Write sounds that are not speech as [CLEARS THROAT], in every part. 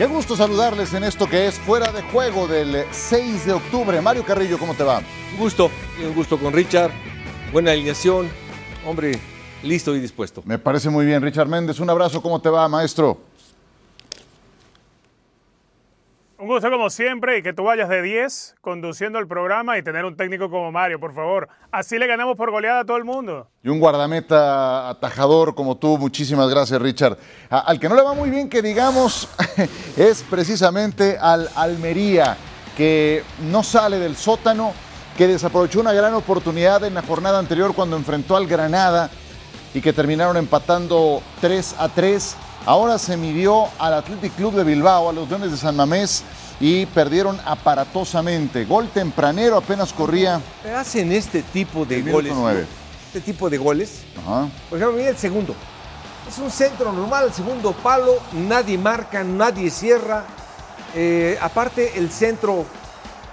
Qué gusto saludarles en esto que es fuera de juego del 6 de octubre. Mario Carrillo, ¿cómo te va? Un gusto, un gusto con Richard. Buena alineación. Hombre, listo y dispuesto. Me parece muy bien, Richard Méndez. Un abrazo, ¿cómo te va, maestro? Un gusto como siempre y que tú vayas de 10 conduciendo el programa y tener un técnico como Mario, por favor. Así le ganamos por goleada a todo el mundo. Y un guardameta atajador como tú. Muchísimas gracias, Richard. al que no le va muy bien, que digamos, [LAUGHS] es precisamente al Almería, que no sale del sótano, que desaprovechó una gran oportunidad en la jornada anterior cuando enfrentó al Granada y que terminaron empatando 3 a 3 Ahora se midió al Athletic Club de Bilbao, a los Leones de San Mamés, y perdieron aparatosamente. Gol tempranero, apenas corría. Hacen este tipo de goles. Este tipo de goles. Por ejemplo, mira el segundo. Es un centro normal, el segundo palo, nadie marca, nadie cierra. Eh, aparte, el centro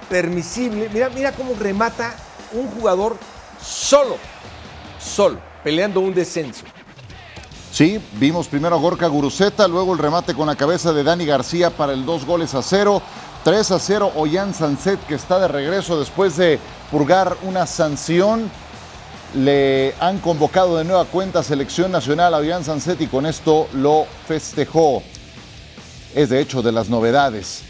permisible. Mira, mira cómo remata un jugador solo, solo, peleando un descenso. Sí, vimos primero a Gorka Guruceta, luego el remate con la cabeza de Dani García para el dos goles a cero. 3 a 0 Ollán Sanset que está de regreso después de purgar una sanción. Le han convocado de nueva cuenta selección nacional a Ollán Sanset y con esto lo festejó. Es de hecho de las novedades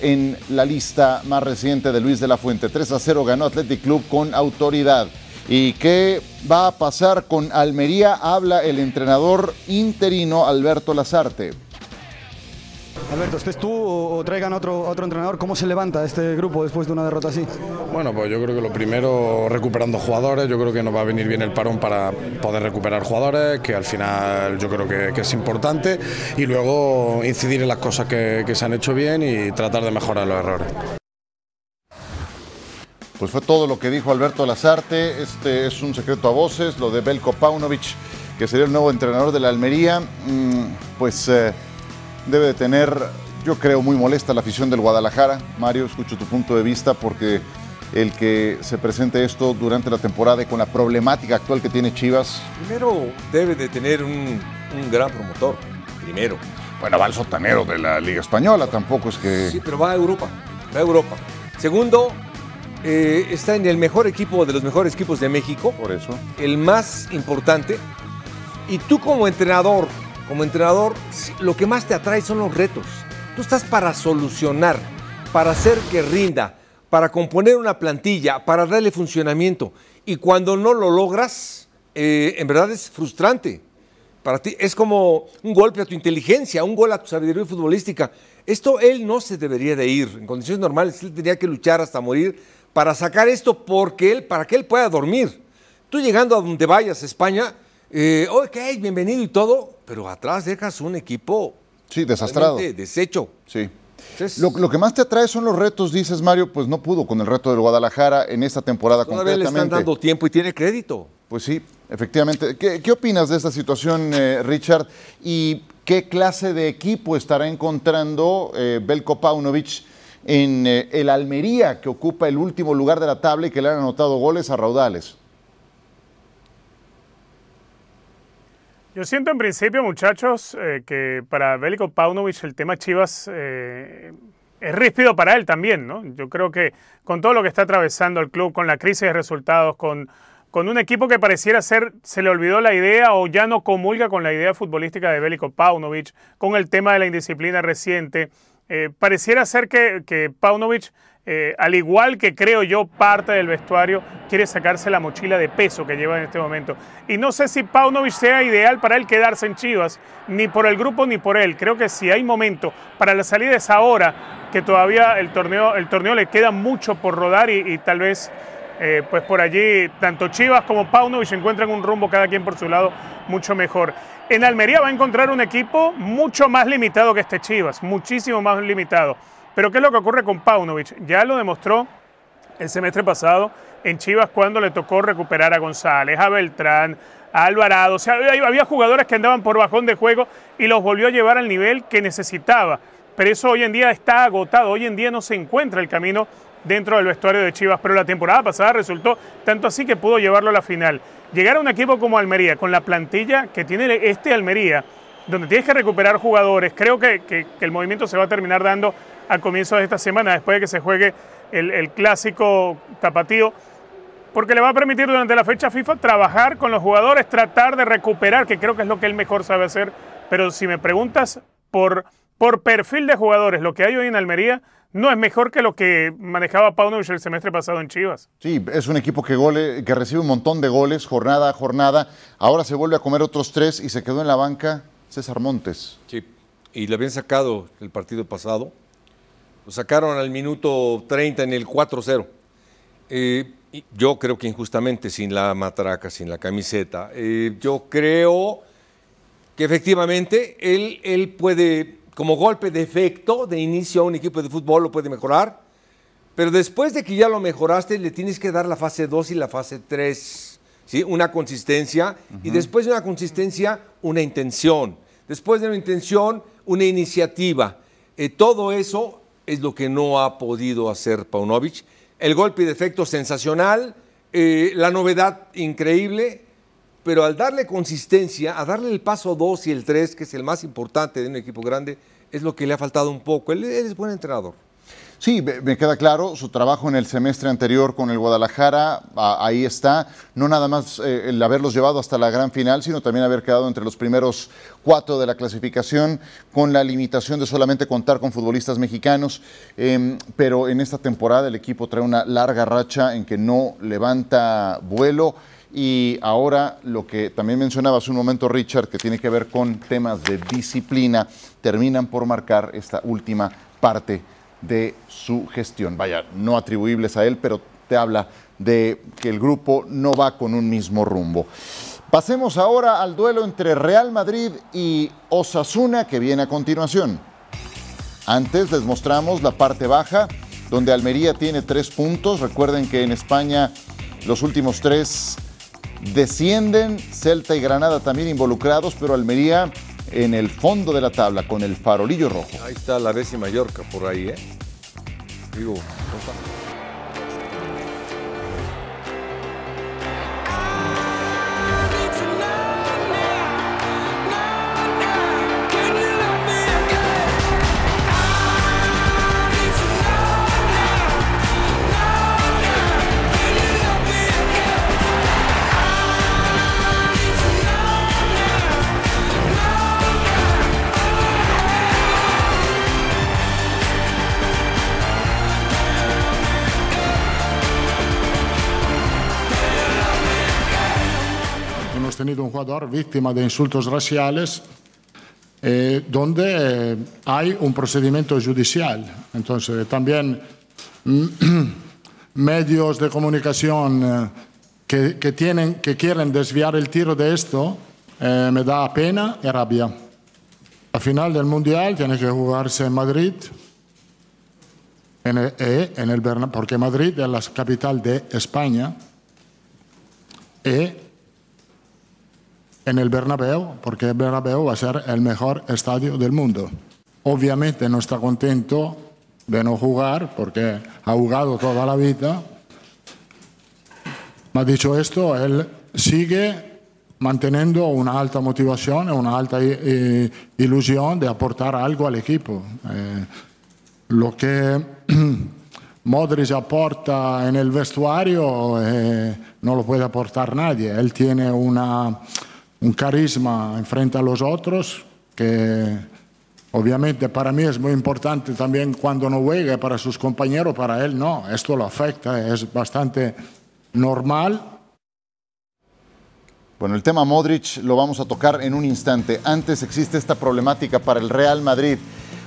en la lista más reciente de Luis de la Fuente. 3 a 0 ganó Athletic Club con autoridad. ¿Y qué va a pasar con Almería? Habla el entrenador interino Alberto Lazarte. Alberto, ¿estés tú o traigan otro, otro entrenador? ¿Cómo se levanta este grupo después de una derrota así? Bueno, pues yo creo que lo primero, recuperando jugadores, yo creo que nos va a venir bien el parón para poder recuperar jugadores, que al final yo creo que, es importante, y luego incidir en las cosas que, que se han hecho bien y tratar de mejorar los errores. Pues fue todo lo que dijo Alberto Lazarte. Este es un secreto a voces, lo de Belko Paunovic, que sería el nuevo entrenador de la Almería. Mm, pues eh, debe de tener, yo creo, muy molesta la afición del Guadalajara. Mario, escucho tu punto de vista porque el que se presente esto durante la temporada y con la problemática actual que tiene Chivas. Primero debe de tener un, un gran promotor, primero. Bueno, va al sotanero de la Liga Española, tampoco es que... Sí, pero va a Europa, va a Europa. Segundo, eh, está en el mejor equipo de los mejores equipos de México. Por eso. El más importante. Y tú como entrenador, como entrenador, lo que más te atrae son los retos. Tú estás para solucionar, para hacer que rinda, para componer una plantilla, para darle funcionamiento. Y cuando no lo logras, eh, en verdad es frustrante. Para ti es como un golpe a tu inteligencia, un gol a tu sabiduría futbolística. Esto él no se debería de ir. En condiciones normales él tenía que luchar hasta morir para sacar esto porque él, para que él pueda dormir. Tú llegando a donde vayas, España, eh, ok, bienvenido y todo, pero atrás dejas un equipo sí, desastrado. Deshecho. Sí. lo, que más te atrae son los retos, dices Mario, pues no pudo con el reto del Guadalajara en esta temporada Todavía le están dando tiempo y tiene crédito. Pues sí, efectivamente. ¿Qué, opinas de esta situación, eh, Richard? ¿Y qué clase de equipo estará encontrando eh, Belko Paunovic en eh, el Almería, que ocupa el último lugar de la tabla y que le han anotado goles a raudales. Yo siento en principio, muchachos, eh, que para Bélico Paunovic el tema Chivas eh, es ríspido para él también, ¿no? Yo creo que con todo lo que está atravesando el club, con la crisis de resultados, con, con un equipo que pareciera ser, se le olvidó la idea o ya no comulga con la idea futbolística de Bélico Paunovic, con el tema de la indisciplina reciente, eh, pareciera ser que, que Paunovic, eh, al igual que creo yo, parte del vestuario, quiere sacarse la mochila de peso que lleva en este momento. Y no sé si Paunovic sea ideal para él quedarse en Chivas, ni por el grupo ni por él. Creo que si hay momento para la salida es ahora, que todavía el torneo, el torneo le queda mucho por rodar y, tal vez eh, pues por allí tanto Chivas como Paunovic encuentran un rumbo cada quien por su lado mucho mejor. En Almería va a encontrar un equipo mucho más limitado que este Chivas, muchísimo más limitado. Pero ¿qué es lo que ocurre con Paunovic? Ya lo demostró el semestre pasado en Chivas cuando le tocó recuperar a González, a Beltrán, a Alvarado. O sea, había jugadores que andaban por bajón de juego y los volvió a llevar al nivel que necesitaba. Pero eso hoy en día está agotado. Hoy en día no se encuentra el camino dentro del vestuario de Chivas. Pero la temporada pasada resultó tanto así que pudo llevarlo a la final llegar a un equipo como Almería, con la plantilla que tiene este Almería, donde tienes que recuperar jugadores. Creo que, que, el movimiento se va a terminar dando a comienzos de esta semana, después de que se juegue el, el clásico tapatío porque le va a permitir durante la fecha FIFA trabajar con los jugadores, tratar de recuperar, que creo que es lo que él mejor sabe hacer. Pero si me preguntas por, por perfil de jugadores, lo que hay hoy en Almería no es mejor que lo que manejaba Paunovic el semestre pasado en Chivas. Sí, es un equipo que, gole, que recibe un montón de goles jornada a jornada. Ahora se vuelve a comer otros tres y se quedó en la banca César Montes. Sí, y le habían sacado el partido pasado. Lo sacaron al minuto 30 en el 4-0. Eh, yo creo que injustamente, sin la matraca, sin la camiseta. Eh, yo creo que efectivamente él, él puede, como golpe de efecto de inicio a un equipo de fútbol, lo puede mejorar. Pero después de que ya lo mejoraste, le tienes que dar la fase 2 y la fase 3. ¿sí? Una consistencia. Y después de una consistencia, una intención. Después de una intención, una iniciativa. Eh, todo eso es lo que no ha podido hacer Paunovic el golpe de efecto sensacional, eh, la novedad increíble, pero al darle consistencia, a darle el paso 2 y el 3, que es el más importante de un equipo grande, es lo que le ha faltado un poco. Él, es buen entrenador. Sí, me queda claro, su trabajo en el semestre anterior con el Guadalajara, ahí está, no nada más eh, el haberlos llevado hasta la gran final, sino también haber quedado entre los primeros cuatro de la clasificación, con la limitación de solamente contar con futbolistas mexicanos, em, pero en esta temporada el equipo trae una larga racha en que no levanta vuelo. Y ahora lo que también mencionaba hace un momento Richard, que tiene que ver con temas de disciplina, terminan por marcar esta última parte de su gestión. Vaya, no atribuibles a él, pero te habla de que el grupo no va con un mismo rumbo. Pasemos ahora al duelo entre Real Madrid y Osasuna que viene a continuación. Antes les mostramos la parte baja, donde Almería tiene tres puntos. Recuerden que en España los últimos tres descienden, Celta y Granada también involucrados, pero Almería en el fondo de la tabla con el farolillo rojo. Ahí está la vez y Mallorca por ahí, ¿eh? Digo, jugador víctima de insultos raciales, eh, donde eh, hay un procedimiento judicial. Entonces, también [CLEARS THROAT] medios de comunicación eh, que, que, tienen, que quieren desviar el tiro de esto, me da pena y rabia. La final del Mundial tiene que jugarse en Madrid, en el, en el porque Madrid es la capital de España. Y en el Bernabéu, porque el Bernabéu va a ser el mejor estadio del mundo. Obviamente no está contento de no jugar, porque ha jugado toda la vida. Ma dicho esto, él sigue manteniendo una alta motivación, una alta eh, ilusión de aportar algo al equipo. Eh, lo que [CLEARS THROAT] Modric aporta en el vestuario eh, no lo puede aportar nadie. Él tiene una un carisma en frente a los otros que obviamente para mí es muy importante también cuando no juegue para sus compañeros, para él no, esto lo afecta, es bastante normal. Bueno, el tema Modric lo vamos a tocar en un instante. Antes existe esta problemática para el Real Madrid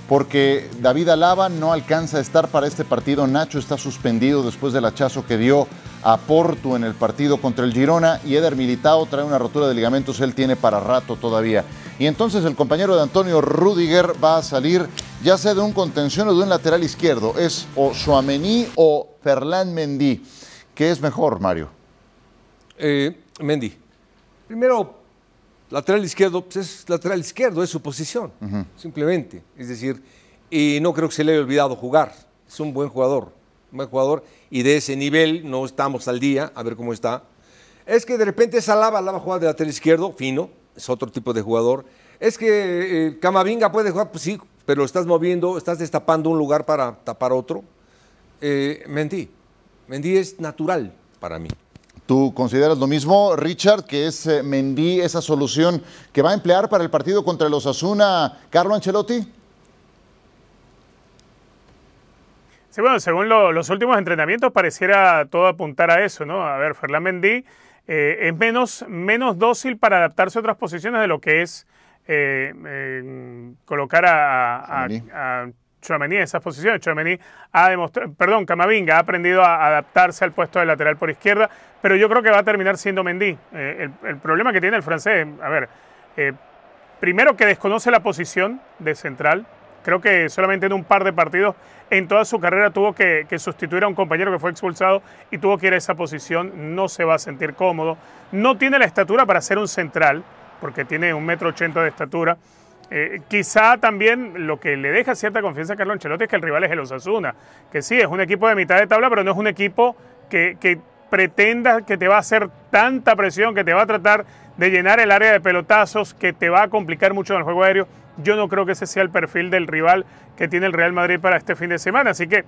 porque David Alaba no alcanza a estar para este partido. Nacho está suspendido después del hachazo que dio a Porto en el partido contra el Girona y Eder Militao trae una rotura de ligamentos, él tiene para rato todavía. Y entonces el compañero de Antonio Rudiger va a salir ya sea de un contención o de un lateral izquierdo. Es o Suamení o Ferland Mendy. ¿Qué es mejor, Mario? Eh, Mendy. Primero, Lateral izquierdo, pues es lateral izquierdo, es su posición, simplemente. Es decir, y no creo que se le haya olvidado jugar. Es un buen jugador, un buen jugador, y de ese nivel no estamos al día, a ver cómo está. Es que de repente es Alaba, Alaba juega de lateral izquierdo, fino, es otro tipo de jugador. Es que eh, Camavinga puede jugar, pues sí, pero estás moviendo, estás destapando un lugar para tapar otro. Eh, Mendy, Mendy es natural para mí. ¿Tú consideras lo mismo, Richard, que es eh, Mendy esa solución que va a emplear para el partido contra los Asuna, Carlo Ancelotti? Sí, bueno, según lo- los últimos entrenamientos pareciera todo apuntar a eso, ¿no? A ver, Ferland Mendy eh, es menos, menos dócil para adaptarse a otras posiciones de lo que es eh, eh, colocar a, a, en esas posiciones. Tchouaméni ha demostrado, perdón, Camavinga ha aprendido a adaptarse al puesto de lateral por izquierda, pero yo creo que va a terminar siendo Mendy. Eh, el, el problema que tiene el francés, a ver, eh, primero que desconoce la posición de central. Creo que solamente en un par de partidos en toda su carrera tuvo que, sustituir a un compañero que fue expulsado y tuvo que ir a esa posición. No se va a sentir cómodo. No tiene la estatura para ser un central, porque tiene un metro ochenta de estatura. Eh, quizá también lo que le deja cierta confianza a Carlo Ancelotti es que el rival es el Osasuna, que sí, es un equipo de mitad de tabla, pero no es un equipo que, que pretenda que te va a hacer tanta presión, que te va a tratar de llenar el área de pelotazos, que te va a complicar mucho en el juego aéreo. Yo no creo que ese sea el perfil del rival que tiene el Real Madrid para este fin de semana. Así que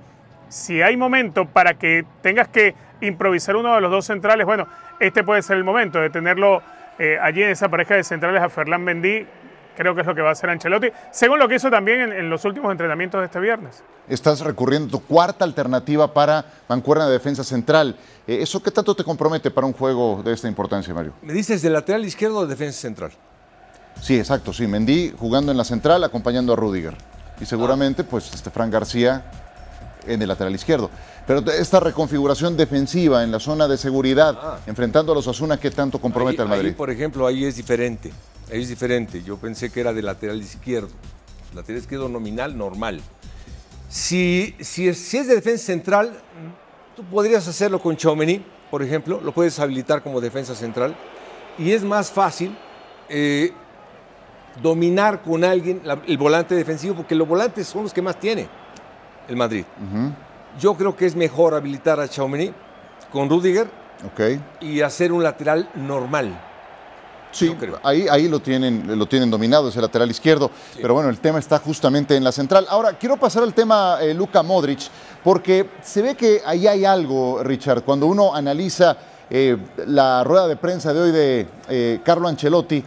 si hay momento para que tengas que improvisar uno de los dos centrales, bueno, este puede ser el momento de tenerlo eh, allí en esa pareja de centrales a Ferland Mendy. Creo que es lo que va a hacer Ancelotti, según lo que hizo también en, en los últimos entrenamientos de este viernes. Estás recurriendo a tu cuarta alternativa para mancuerna de defensa central. Eh, ¿Eso qué tanto te compromete para un juego de esta importancia, Mario? ¿Me dices de lateral izquierdo o de defensa central? Sí, exacto, sí. Mendy jugando en la central, acompañando a Rudiger. Y seguramente, pues, este Fran García en el lateral izquierdo. Pero esta reconfiguración defensiva en la zona de seguridad, Ah. enfrentando a los Asuna, ¿qué tanto compromete Ahí- al Madrid? ahí, por ejemplo, ahí es diferente. Ahí es diferente. Yo pensé que era de lateral izquierdo. Lateral izquierdo nominal, normal. Si, si, es, si es de defensa central, tú podrías hacerlo con Chaumení, por ejemplo. Lo puedes habilitar como defensa central. Y es más fácil eh, dominar con alguien la- el volante defensivo, porque los volantes son los que más tiene el Madrid. Yo creo que es mejor habilitar a Chaumení con Rudiger y hacer un lateral normal. Sí, ahí, ahí lo, tienen, lo tienen dominado, ese lateral izquierdo. Pero bueno, el tema está justamente en la central. Ahora, quiero pasar al tema eh, Luka Modric, porque se ve que ahí hay algo, Richard. Cuando uno analiza eh, la rueda de prensa de hoy de eh, Carlo Ancelotti,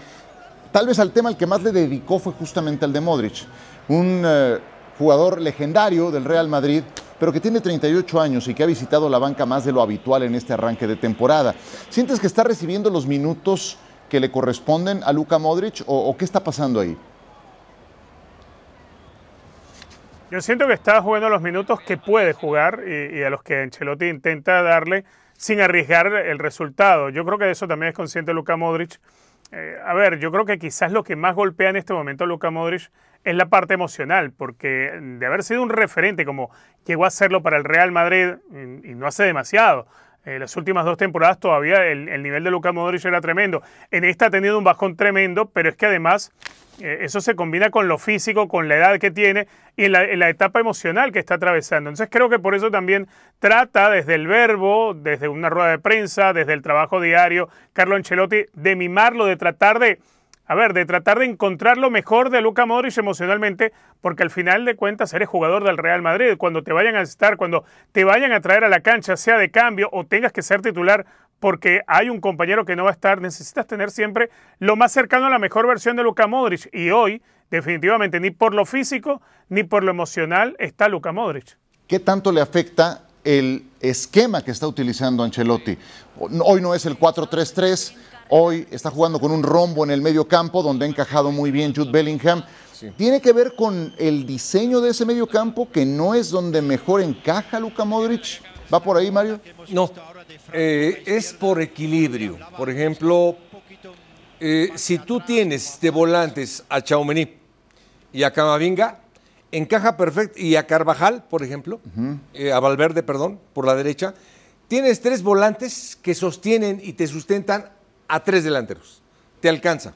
tal vez al tema al que más le dedicó fue justamente al de Modric. Un eh, jugador legendario del Real Madrid, pero que tiene 38 años y que ha visitado la banca más de lo habitual en este arranque de temporada. ¿Sientes que está recibiendo los minutos que le corresponden a Luka Modric o, qué está pasando ahí? Yo siento que está jugando los minutos que puede jugar y, y a los que Ancelotti intenta darle sin arriesgar el resultado. Yo creo que de eso también es consciente Luka Modric. Eh, a ver, yo creo que quizás lo que más golpea en este momento a Luka Modric es la parte emocional, porque de haber sido un referente como llegó a serlo para el Real Madrid y, y no hace demasiado. Eh, las últimas dos temporadas todavía el, el nivel de Luka Modric era tremendo. En esta ha tenido un bajón tremendo, pero es que además eh, eso se combina con lo físico, con la edad que tiene y en la, en la etapa emocional que está atravesando. Entonces creo que por eso también trata desde el verbo, desde una rueda de prensa, desde el trabajo diario, Carlo Ancelotti, de mimarlo, de tratar de, a ver, de tratar de encontrar lo mejor de Luka Modric emocionalmente, porque al final de cuentas eres jugador del Real Madrid. Cuando te vayan a estar, cuando te vayan a traer a la cancha, sea de cambio o tengas que ser titular porque hay un compañero que no va a estar, necesitas tener siempre lo más cercano a la mejor versión de Luka Modric. Y hoy, definitivamente, ni por lo físico ni por lo emocional está Luka Modric. ¿Qué tanto le afecta el esquema que está utilizando Ancelotti? Hoy no es el 4-3-3, hoy está jugando con un rombo en el medio campo donde ha encajado muy bien Jude Bellingham. ¿Tiene que ver con el diseño de ese medio campo que no es donde mejor encaja Luka Modric? ¿Va por ahí, Mario? No, eh, es por equilibrio. Por ejemplo, eh, si tú tienes de volantes a Chaumení y a Camavinga, encaja perfecto, y a Carvajal, por ejemplo, eh, a Valverde, perdón, por la derecha, tienes tres volantes que sostienen y te sustentan a tres delanteros. Te alcanza.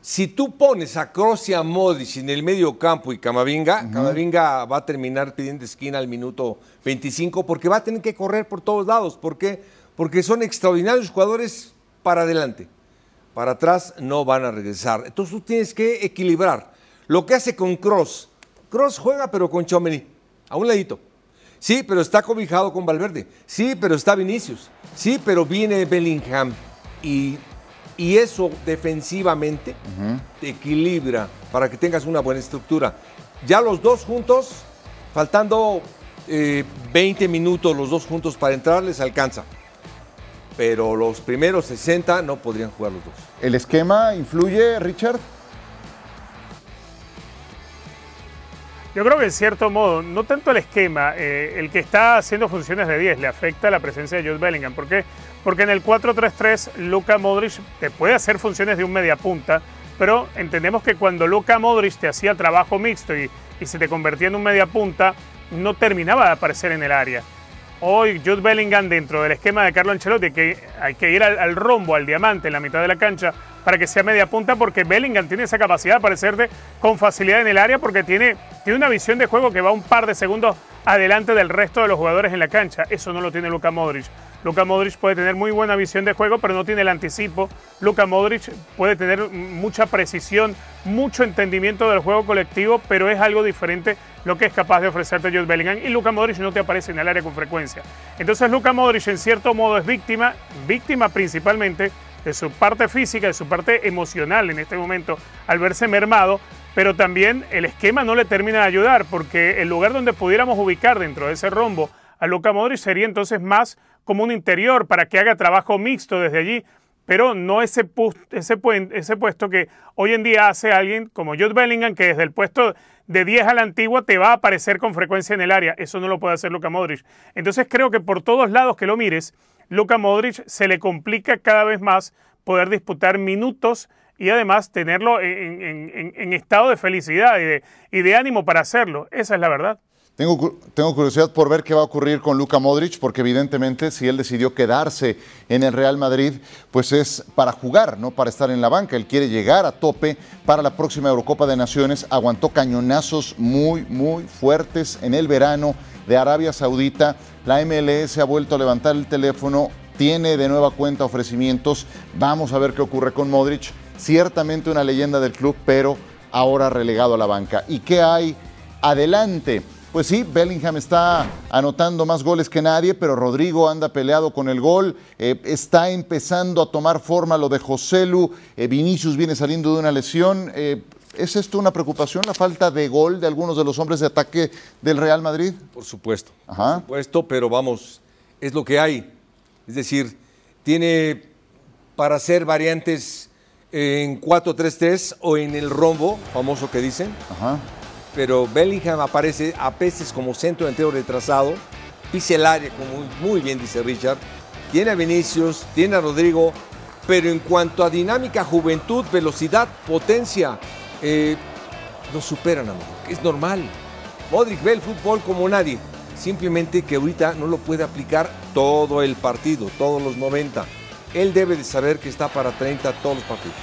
Si tú pones a Kroos y a Modric en el medio campo y Camavinga, Camavinga va a terminar pidiendo esquina al minuto 25 porque va a tener que correr por todos lados. ¿Por qué? Porque son extraordinarios jugadores para adelante. para atrás no van a regresar. Entonces tú tienes que equilibrar. Lo que hace con Cross. Cross juega pero con Chomeny, a un ladito. Sí, pero está cobijado con Valverde. Sí, pero está Vinicius. Sí, pero viene Bellingham. Y, eso defensivamente te equilibra para que tengas una buena estructura. Ya los dos juntos, faltando eh, 20 minutos los dos juntos para entrar, les alcanza. Pero los primeros 60 no podrían jugar los dos. ¿El esquema influye, Richard? Yo creo que en cierto modo, no tanto el esquema, eh, el que está haciendo funciones de 10 le afecta la presencia de Jude Bellingham. ¿Por qué? Porque en el 4-3-3 Luka Modric te puede hacer funciones de un mediapunta, pero entendemos que cuando Luka Modric te hacía trabajo mixto y, y se te convertía en un mediapunta, no terminaba de aparecer en el área. Hoy Jude Bellingham dentro del esquema de Carlo Ancelotti, que hay que ir al, rombo, al diamante en la mitad de la cancha para que sea media punta, porque Bellingham tiene esa capacidad de aparecerte con facilidad en el área, porque tiene, tiene una visión de juego que va un par de segundos adelante del resto de los jugadores en la cancha. Eso no lo tiene Luka Modric. Luka Modric puede tener muy buena visión de juego, pero no tiene el anticipo. Luka Modric puede tener mucha precisión, mucho entendimiento del juego colectivo, pero es algo diferente lo que es capaz de ofrecerte Jude Bellingham. Y Luka Modric no te aparece en el área con frecuencia. Entonces Luka Modric en cierto modo es víctima, víctima principalmente de su parte física, de su parte emocional en este momento al verse mermado, pero también el esquema no le termina de ayudar porque el lugar donde pudiéramos ubicar dentro de ese rombo a Luka Modric sería entonces más como un interior para que haga trabajo mixto desde allí, pero no ese, ese, ese puesto que hoy en día hace alguien como Jude Bellingham, que desde el puesto de 10 a la antigua te va a aparecer con frecuencia en el área. Eso no lo puede hacer Luka Modric. Entonces creo que por todos lados que lo mires, Luka Modric se le complica cada vez más poder disputar minutos y además tenerlo en, estado de felicidad y de, y de ánimo para hacerlo. Esa es la verdad. Tengo, curiosidad por ver qué va a ocurrir con Luka Modric, porque evidentemente si él decidió quedarse en el Real Madrid, pues es para jugar, no para estar en la banca. Él quiere llegar a tope para la próxima Eurocopa de Naciones. Aguantó cañonazos muy, muy fuertes en el verano de Arabia Saudita. La MLS ha vuelto a levantar el teléfono, tiene de nueva cuenta ofrecimientos. Vamos a ver qué ocurre con Modric. Ciertamente una leyenda del club, pero ahora relegado a la banca. ¿Y qué hay adelante? Pues sí, Bellingham está anotando más goles que nadie, pero Rodrigo anda peleado con el gol. Eh, está empezando a tomar forma lo de Joselu. Eh, Vinicius viene saliendo de una lesión. Eh, ¿Es esto una preocupación, la falta de gol de algunos de los hombres de ataque del Real Madrid? Por supuesto. Ajá. Por supuesto, pero vamos, es lo que hay. Es decir, tiene para hacer variantes en 4-3-3 o en el rombo, famoso que dicen. Ajá pero Bellingham aparece a veces como centro entero retrasado, pisa el área, como muy bien dice Richard, tiene a Vinicius, tiene a Rodrigo, pero en cuanto a dinámica, juventud, velocidad, potencia, eh, lo superan a Modric, es normal. Modric ve el fútbol como nadie, simplemente que ahorita no lo puede aplicar todo el partido, todos los 90. Él debe de saber que está para 30 todos los partidos,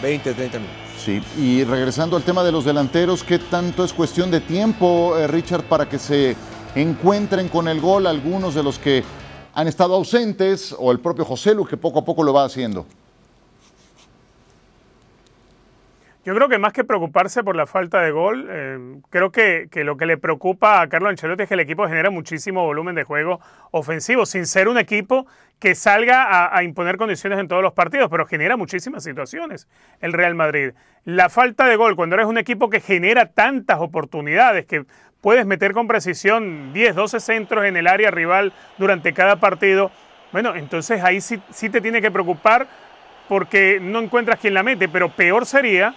20, 30 minutos. Sí, y regresando al tema de los delanteros, ¿qué tanto es cuestión de tiempo, eh, Richard, para que se encuentren con el gol algunos de los que han estado ausentes o el propio José Lu que poco a poco lo va haciendo? Yo creo que más que preocuparse por la falta de gol, eh, creo que, que, lo que le preocupa a Carlos Ancelotti es que el equipo genera muchísimo volumen de juego ofensivo, sin ser un equipo que salga a, imponer condiciones en todos los partidos, pero genera muchísimas situaciones el Real Madrid. La falta de gol, cuando eres un equipo que genera tantas oportunidades, que puedes meter con precisión 10, 12 centros en el área rival durante cada partido, bueno, entonces ahí sí, sí te tiene que preocupar porque no encuentras quien la mete, pero peor sería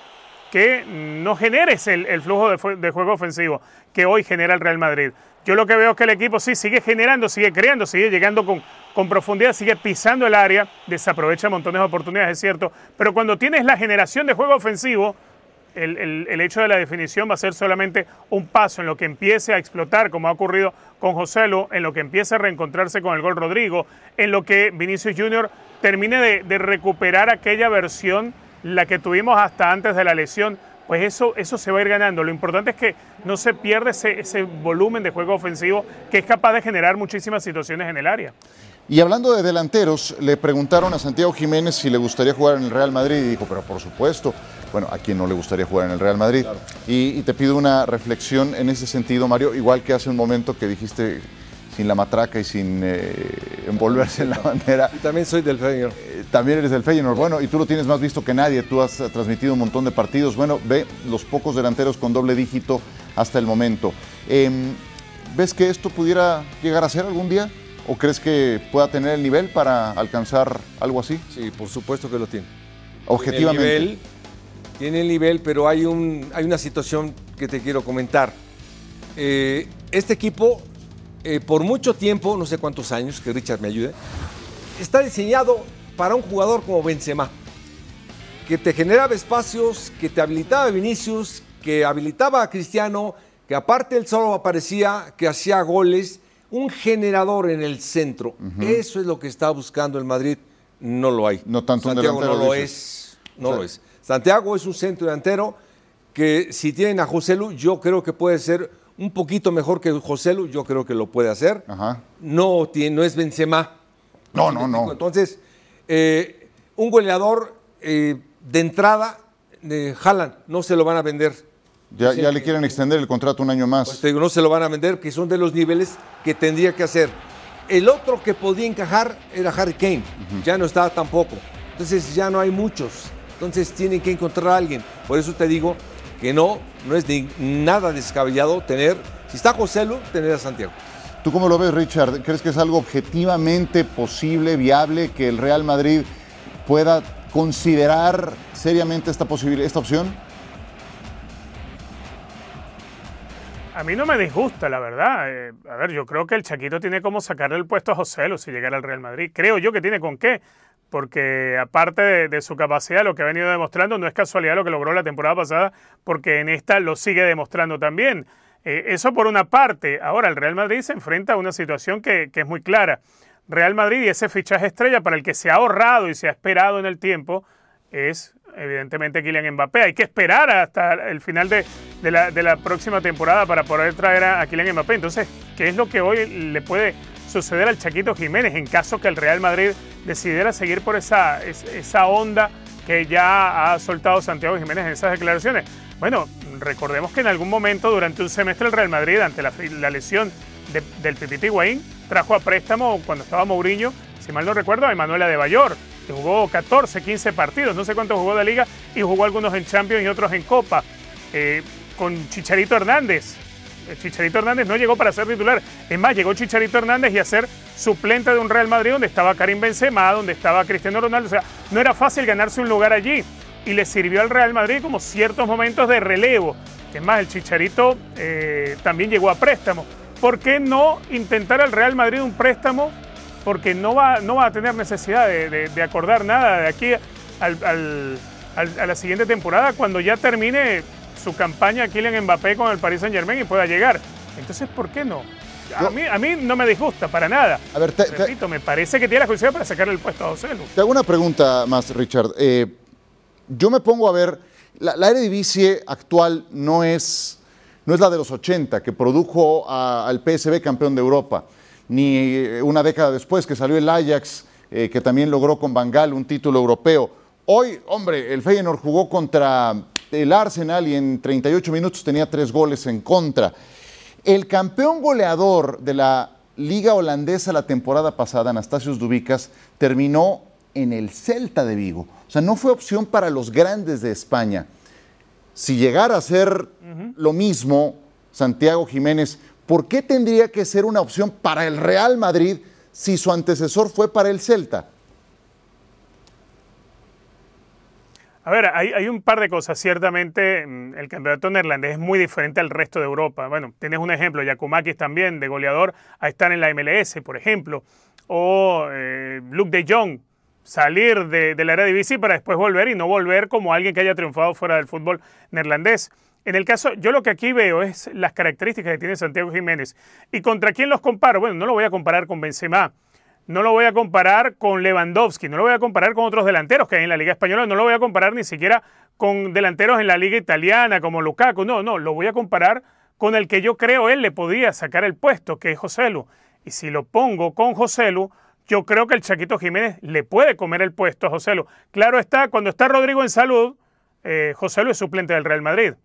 que no generes el, el flujo de, de, juego ofensivo que hoy genera el Real Madrid. Yo lo que veo es que el equipo sí sigue generando, sigue creando, sigue llegando con, profundidad, sigue pisando el área, desaprovecha montones de oportunidades, es cierto, pero cuando tienes la generación de juego ofensivo, el, hecho de la definición va a ser solamente un paso en lo que empiece a explotar, como ha ocurrido con Joselo, en lo que empiece a reencontrarse con el gol Rodrigo, en lo que Vinicius Junior termine de recuperar aquella versión la que tuvimos hasta antes de la lesión, pues eso, eso se va a ir ganando. Lo importante es que no se pierda ese, ese volumen de juego ofensivo que es capaz de generar muchísimas situaciones en el área. Y hablando de delanteros, le preguntaron a Santiago Jiménez si le gustaría jugar en el Real Madrid y dijo, pero por supuesto, bueno, a quien no le gustaría jugar en el Real Madrid. Y, y te pido una reflexión en ese sentido, Mario, igual que hace un momento que dijiste sin la matraca y sin eh, envolverse en la bandera. Y también soy del Feyenoord. Eh, también eres del Feyenoord. Bueno, y tú lo tienes más visto que nadie. Tú has transmitido un montón de partidos. Bueno, ve los pocos delanteros con doble dígito hasta el momento. Em, ¿Ves que esto pudiera llegar a ser algún día? ¿O crees que pueda tener el nivel para alcanzar algo así? Sí, por supuesto que lo tiene. Objetivamente. Tiene el nivel, tiene el nivel pero hay, un, hay una situación que te quiero comentar. Eh, este equipo, eh, por mucho tiempo, no sé cuántos años, que Richard me ayude, está diseñado para un jugador como Benzema, que te generaba espacios, que te habilitaba a Vinicius, que habilitaba a Cristiano, que aparte él solo aparecía, que hacía goles, un generador en el centro. Eso es lo que está buscando el Madrid. No lo hay. No tanto Santiago no lo dices. es. No O sea- lo es. Santiago es un centro delantero que si tienen a Joselu, yo creo que puede ser un poquito mejor que Joselu, yo creo que lo puede hacer. Ajá. No, tiene, no es Benzema. No, ¿Sí no, no. Entonces, eh, un goleador eh, de entrada de Haaland no se lo van a vender. Ya, ya le quieren extender el contrato un año más. Pues te digo, no se lo van a vender, que son de los niveles que tendría que hacer. El otro que podía encajar era Harry Kane, ya no está tampoco. Entonces ya no hay muchos. Entonces tienen que encontrar a alguien. Por eso te digo que no, no es ni nada descabellado tener, si está José Lu, tener a Santiago. ¿Tú cómo lo ves, Richard? ¿Crees que es algo objetivamente posible, viable, que el Real Madrid pueda considerar seriamente esta, esta opción? A mí no me disgusta, la verdad. Eh, a ver, yo creo que el Chaquito tiene como sacarle el puesto a José Lu si llegara al Real Madrid. Creo yo que tiene con qué, porque aparte de, su capacidad, lo que ha venido demostrando, no es casualidad lo que logró la temporada pasada, porque en esta lo sigue demostrando también. Eh, eso por una parte. Ahora, el Real Madrid se enfrenta a una situación que, es muy clara. Real Madrid y ese fichaje estrella para el que se ha ahorrado y se ha esperado en el tiempo es evidentemente Kylian Mbappé. Hay que esperar hasta el final de, de la, de la próxima temporada para poder traer a, a Kylian Mbappé. Entonces, ¿qué es lo que hoy le puede suceder al Chaquito Jiménez en caso que el Real Madrid decidiera seguir por esa, es- esa onda que ya ha soltado Santiago Jiménez en esas declaraciones? Bueno, recordemos que en algún momento durante un semestre el Real Madrid, ante la, lesión de- del Pipiti Higuaín, trajo a préstamo cuando estaba Mourinho, si mal no recuerdo, a Emanuela de Bayor, que jugó 14, 15 partidos, no sé cuántos jugó de liga, y jugó algunos en Champions y otros en Copa. Eh, con Chicharito Hernández. Chicharito Hernández no llegó para ser titular. Es más, llegó Chicharito Hernández y a ser suplente de un Real Madrid donde estaba Karim Benzema, donde estaba Cristiano Ronaldo. O sea, no era fácil ganarse un lugar allí. Y le sirvió al Real Madrid como ciertos momentos de relevo. Es más, el Chicharito eh, también llegó a préstamo. ¿Por qué no intentar al Real Madrid un préstamo? Porque no va, no va a tener necesidad de, acordar nada de aquí a la siguiente temporada cuando ya termine su campaña Kylian Mbappé con el Paris Saint Germain y pueda llegar. Entonces, ¿por qué no? A mí, a mí no me disgusta para nada. A ver, te- te- Repito, me parece que tiene la capacidad para sacarle el puesto a Lu. Te hago una pregunta más, Richard. Eh, yo me pongo a ver, la, la Eredivisie actual no es, no es la de los 80, que produjo a- al PSV campeón de Europa, ni eh, una década después que salió el Ajax, eh, que también logró con Bangal un título europeo. Hoy, hombre, el Feyenoord jugó contra el Arsenal y en 38 minutos tenía tres goles en contra. El campeón goleador de la liga holandesa la temporada pasada, Anastasios Dubicas, terminó en el Celta de Vigo. O sea, no fue opción para los grandes de España. Si llegara a ser lo mismo, Santiago Jiménez, ¿por qué tendría que ser una opción para el Real Madrid si su antecesor fue para el Celta? A ver, hay, hay un par de cosas. Ciertamente, mm, el campeonato neerlandés es muy diferente al resto de Europa. Bueno, tienes un ejemplo, Yakumakis también, de goleador, a estar en la MLS, por ejemplo. O eh, Luke de Jong, salir de, de la Eredivisie para después volver y no volver como alguien que haya triunfado fuera del fútbol neerlandés. En el caso, yo lo que aquí veo es las características que tiene Santiago Jiménez. ¿Y contra quién los comparo? Bueno, no lo voy a comparar con Benzema. No lo voy a comparar con Lewandowski, no lo voy a comparar con otros delanteros que hay en la Liga Española, no lo voy a comparar ni siquiera con delanteros en la Liga Italiana como Lukaku, no, no, lo voy a comparar con el que yo creo él le podía sacar el puesto, que es José Lu. Y si lo pongo con José Lu, yo creo que el Chaquito Jiménez le puede comer el puesto a José Lu. Claro está, cuando está Rodrigo en salud, eh, José Lu es suplente del Real Madrid.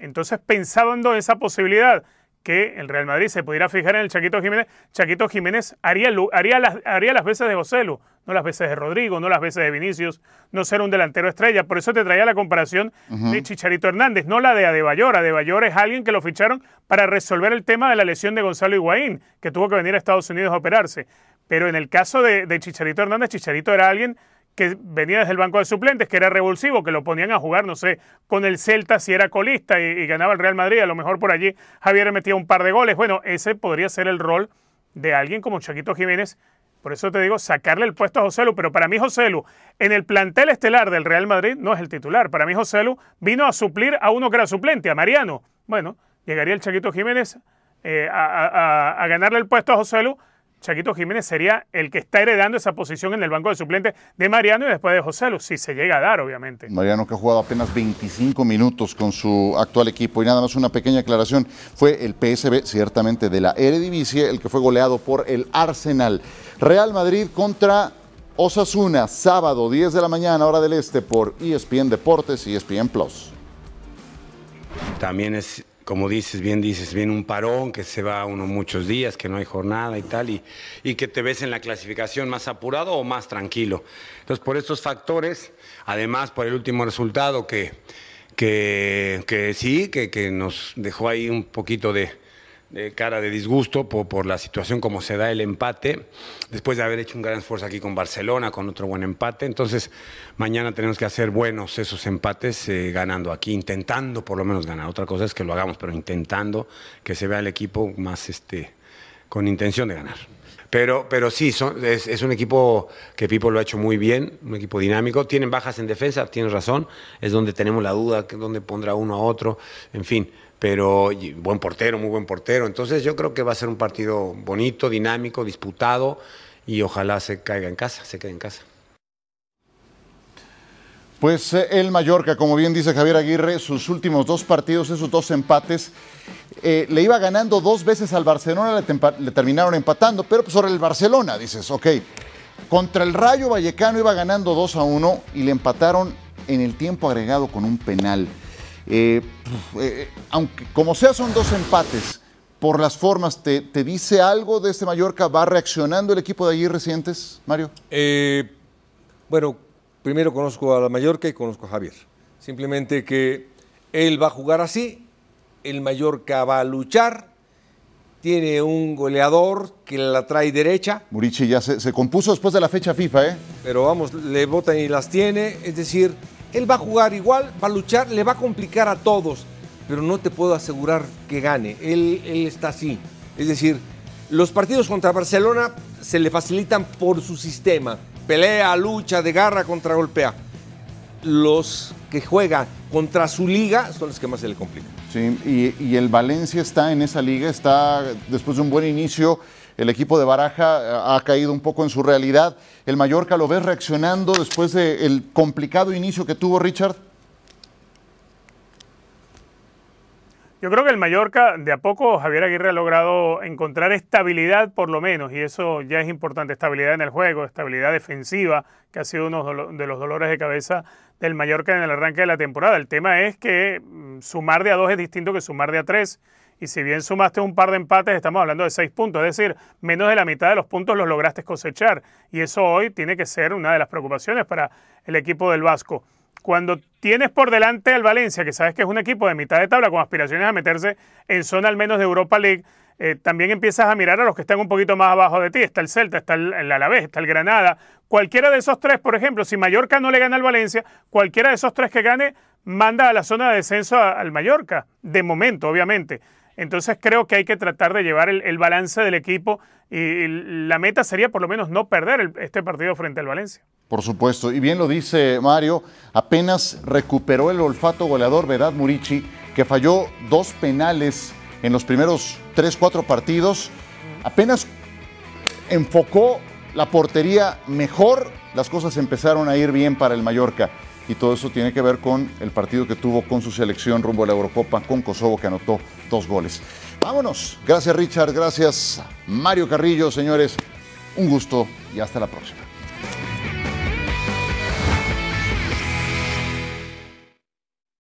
Entonces, pensando en esa posibilidad, que el Real Madrid se pudiera fijar en el Chaquito Jiménez, Chaquito Jiménez haría, haría, las, haría las veces de José Lu, no las veces de Rodrigo, no las veces de Vinicius, no ser un delantero estrella. Por eso te traía la comparación de Chicharito Hernández, no la de Adebayor. Adebayor es alguien que lo ficharon para resolver el tema de la lesión de Gonzalo Higuaín, que tuvo que venir a Estados Unidos a operarse. Pero en el caso de, de Chicharito Hernández, Chicharito era alguien que venía desde el banco de suplentes, que era revulsivo, que lo ponían a jugar, no sé, con el Celta si era colista y, ganaba el Real Madrid, a lo mejor por allí Javier metía un par de goles. Bueno, ese podría ser el rol de alguien como Chaquito Jiménez. Por eso te digo, sacarle el puesto a José Lu. Pero para mí José Lu, en el plantel estelar del Real Madrid, no es el titular. Para mí José Lu vino a suplir a uno que era suplente, a Mariano. Bueno, llegaría el Chaquito Jiménez eh, a, ganarle el puesto a José Lu Chaquito Jiménez sería el que está heredando esa posición en el banco de suplentes de Mariano y después de José Lu, si se llega a dar, obviamente. Mariano que ha jugado apenas 25 minutos con su actual equipo y nada más una pequeña aclaración, fue el PSB ciertamente de la Eredivisie el que fue goleado por el Arsenal. Real Madrid contra Osasuna, sábado 10 de la mañana, hora del este por ESPN Deportes y ESPN Plus. También es como dices, bien dices, viene un parón que se va uno muchos días, que no hay jornada y tal, y, que te ves en la clasificación más apurado o más tranquilo. Entonces, por estos factores, además por el último resultado que, que, que sí, que, que nos dejó ahí un poquito de, cara de disgusto por, la situación como se da el empate, después de haber hecho un gran esfuerzo aquí con Barcelona, con otro buen empate. Entonces, mañana tenemos que hacer buenos esos empates eh, ganando aquí, intentando por lo menos ganar. Otra cosa es que lo hagamos, pero intentando que se vea el equipo más este, con intención de ganar. Pero, pero sí, son, es, es, un equipo que Pipo lo ha hecho muy bien, un equipo dinámico. Tienen bajas en defensa, tienes razón, es donde tenemos la duda, dónde pondrá uno a otro, en fin pero buen portero, muy buen portero. Entonces yo creo que va a ser un partido bonito, dinámico, disputado y ojalá se caiga en casa, se quede en casa. Pues eh, el Mallorca, como bien dice Javier Aguirre, sus últimos dos partidos, esos dos empates, eh, le iba ganando dos veces al Barcelona, le, terminaron empatando, pero pues sobre el Barcelona, dices, ok, contra el Rayo Vallecano iba ganando 2 a 1 y le empataron en el tiempo agregado con un penal. Eh, eh, aunque como sea son dos empates, por las formas, ¿te, ¿te, dice algo de este Mallorca? ¿Va reaccionando el equipo de allí recientes, Mario? Eh, bueno, primero conozco a la Mallorca y conozco a Javier. Simplemente que él va a jugar así, el Mallorca va a luchar, tiene un goleador que la trae derecha. Murici ya se, se compuso después de la fecha FIFA, ¿eh? Pero vamos, le botan y las tiene, es decir, él va a jugar igual, va a luchar, le va a complicar a todos, pero no te puedo asegurar que gane. Él, está así. Es decir, los partidos contra Barcelona se le facilitan por su sistema. Pelea, lucha, de garra, contragolpea. Los que juegan contra su liga son los que más se le complican. Sí, y el Valencia está en esa liga, está después de un buen inicio el equipo de Baraja eh, ha caído un poco en su realidad. ¿El Mallorca lo ves reaccionando después del complicado inicio que tuvo Richard? Yo creo que el Mallorca, de a poco, Javier Aguirre ha logrado encontrar estabilidad por lo menos, y eso ya es importante, estabilidad en el juego, estabilidad defensiva, que ha sido uno de los dolores de cabeza del Mallorca en el arranque de la temporada. El tema es que mm, sumar de a dos es distinto que sumar de a tres y si bien sumaste un par de empates, estamos hablando de seis puntos, es decir, menos de la mitad de los puntos los lograste cosechar. Y eso hoy tiene que ser una de las preocupaciones para el equipo del Vasco. Cuando tienes por delante al Valencia, que sabes que es un equipo de mitad de tabla con aspiraciones a meterse en zona al menos de Europa League, eh, también empiezas a mirar a los que están un poquito más abajo de ti. Está el Celta, está el, el Alavés, está el Granada. Cualquiera de esos tres, por ejemplo, si Mallorca no le gana al Valencia, cualquiera de esos tres que gane manda a la zona de descenso al Mallorca, de momento, obviamente. Entonces creo que hay que tratar de llevar el, balance del equipo y, la meta sería por lo menos no perder este partido frente al Valencia. Por supuesto, y bien lo dice Mario, apenas recuperó el olfato goleador Vedad Murici, que falló dos penales en los primeros tres, cuatro partidos, apenas enfocó la portería mejor, las cosas empezaron a ir bien para el Mallorca y todo eso tiene que ver con el partido que tuvo con su selección rumbo a la Eurocopa con Kosovo que anotó dos goles. Vámonos. Gracias Richard, gracias Mario Carrillo, señores. Un gusto y hasta la próxima.